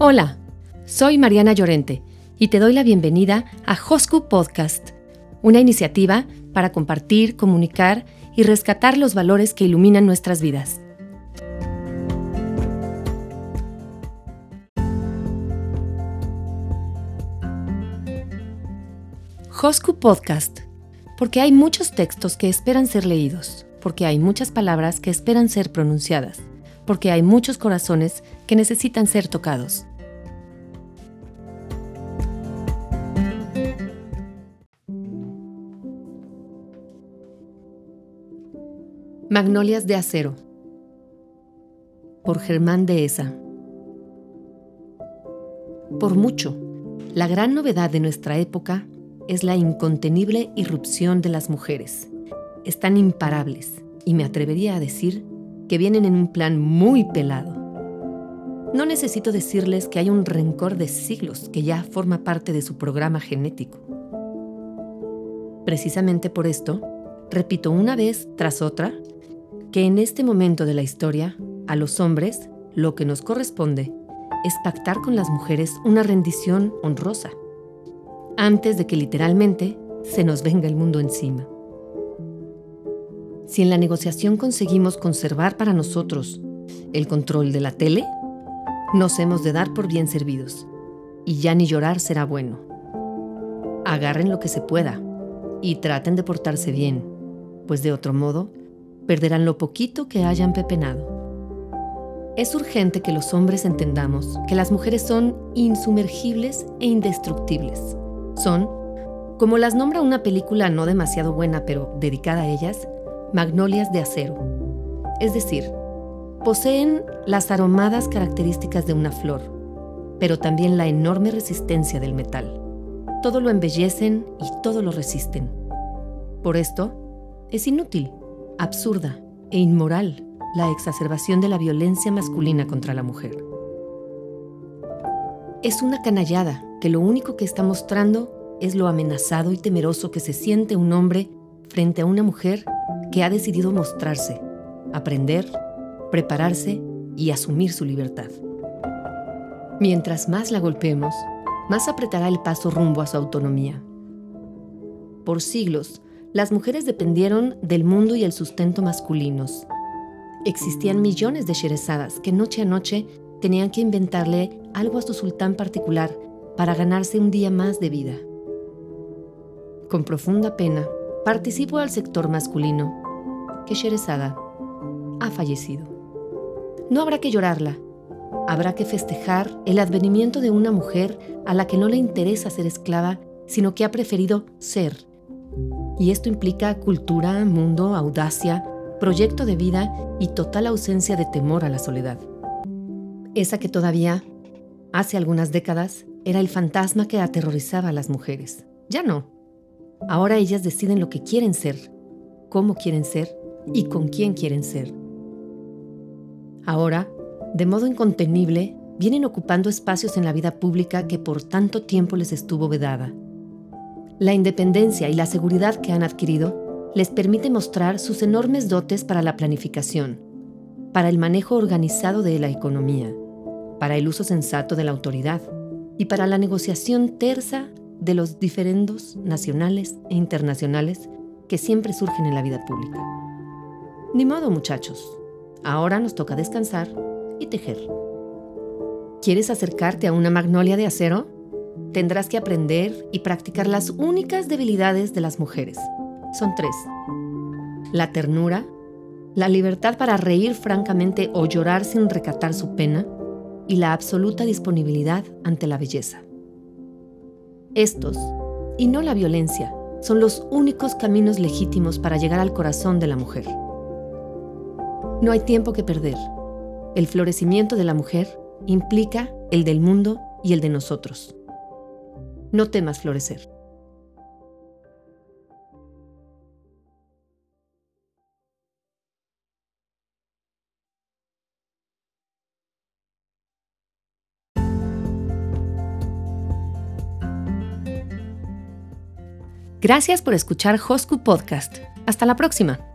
Hola, soy Mariana Llorente y te doy la bienvenida a Hosku Podcast, una iniciativa para compartir, comunicar y rescatar los valores que iluminan nuestras vidas. Hosku Podcast, porque hay muchos textos que esperan ser leídos, porque hay muchas palabras que esperan ser pronunciadas, porque hay muchos corazones que necesitan ser tocados. Magnolias de Acero por Germán Dehesa. Por mucho, la gran novedad de nuestra época es la incontenible irrupción de las mujeres. Están imparables y me atrevería a decir que vienen en un plan muy pelado. No necesito decirles que hay un rencor de siglos que ya forma parte de su programa genético. Precisamente por esto, repito una vez tras otra que en este momento de la historia, a los hombres, lo que nos corresponde es pactar con las mujeres una rendición honrosa, antes de que literalmente se nos venga el mundo encima. Si en la negociación conseguimos conservar para nosotros el control de la tele, nos hemos de dar por bien servidos, y ya ni llorar será bueno. Agarren lo que se pueda y traten de portarse bien, pues de otro modo perderán lo poquito que hayan pepenado. Es urgente que los hombres entendamos que las mujeres son insumergibles e indestructibles. Son, como las nombra una película no demasiado buena pero dedicada a ellas, magnolias de acero. Es decir, poseen las aromadas características de una flor, pero también la enorme resistencia del metal. Todo lo embellecen y todo lo resisten. Por esto, es inútil absurda e inmoral la exacerbación de la violencia masculina contra la mujer. Es una canallada que lo único que está mostrando es lo amenazado y temeroso que se siente un hombre frente a una mujer que ha decidido mostrarse, aprender, prepararse y asumir su libertad. Mientras más la golpeemos, más apretará el paso rumbo a su autonomía. Por siglos, las mujeres dependieron del mundo y el sustento masculinos. Existían millones de sherezadas que noche a noche tenían que inventarle algo a su sultán particular para ganarse un día más de vida. Con profunda pena, participo al sector masculino, que Sherezada ha fallecido. No habrá que llorarla, habrá que festejar el advenimiento de una mujer a la que no le interesa ser esclava, sino que ha preferido ser y esto implica cultura, mundo, audacia, proyecto de vida y total ausencia de temor a la soledad. Esa que todavía, hace algunas décadas, era el fantasma que aterrorizaba a las mujeres. Ya no. Ahora ellas deciden lo que quieren ser, cómo quieren ser y con quién quieren ser. Ahora, de modo incontenible, vienen ocupando espacios en la vida pública que por tanto tiempo les estuvo vedada la independencia y la seguridad que han adquirido les permite mostrar sus enormes dotes para la planificación, para el manejo organizado de la economía, para el uso sensato de la autoridad y para la negociación tersa de los diferendos nacionales e internacionales que siempre surgen en la vida pública. Ni modo, muchachos. Ahora nos toca descansar y tejer. ¿Quieres acercarte a una magnolia de acero? tendrás que aprender y practicar las únicas debilidades de las mujeres. Son tres. La ternura, la libertad para reír francamente o llorar sin recatar su pena y la absoluta disponibilidad ante la belleza. Estos, y no la violencia, son los únicos caminos legítimos para llegar al corazón de la mujer. No hay tiempo que perder. El florecimiento de la mujer implica el del mundo y el de nosotros. No temas florecer. Gracias por escuchar Hosku Podcast. Hasta la próxima.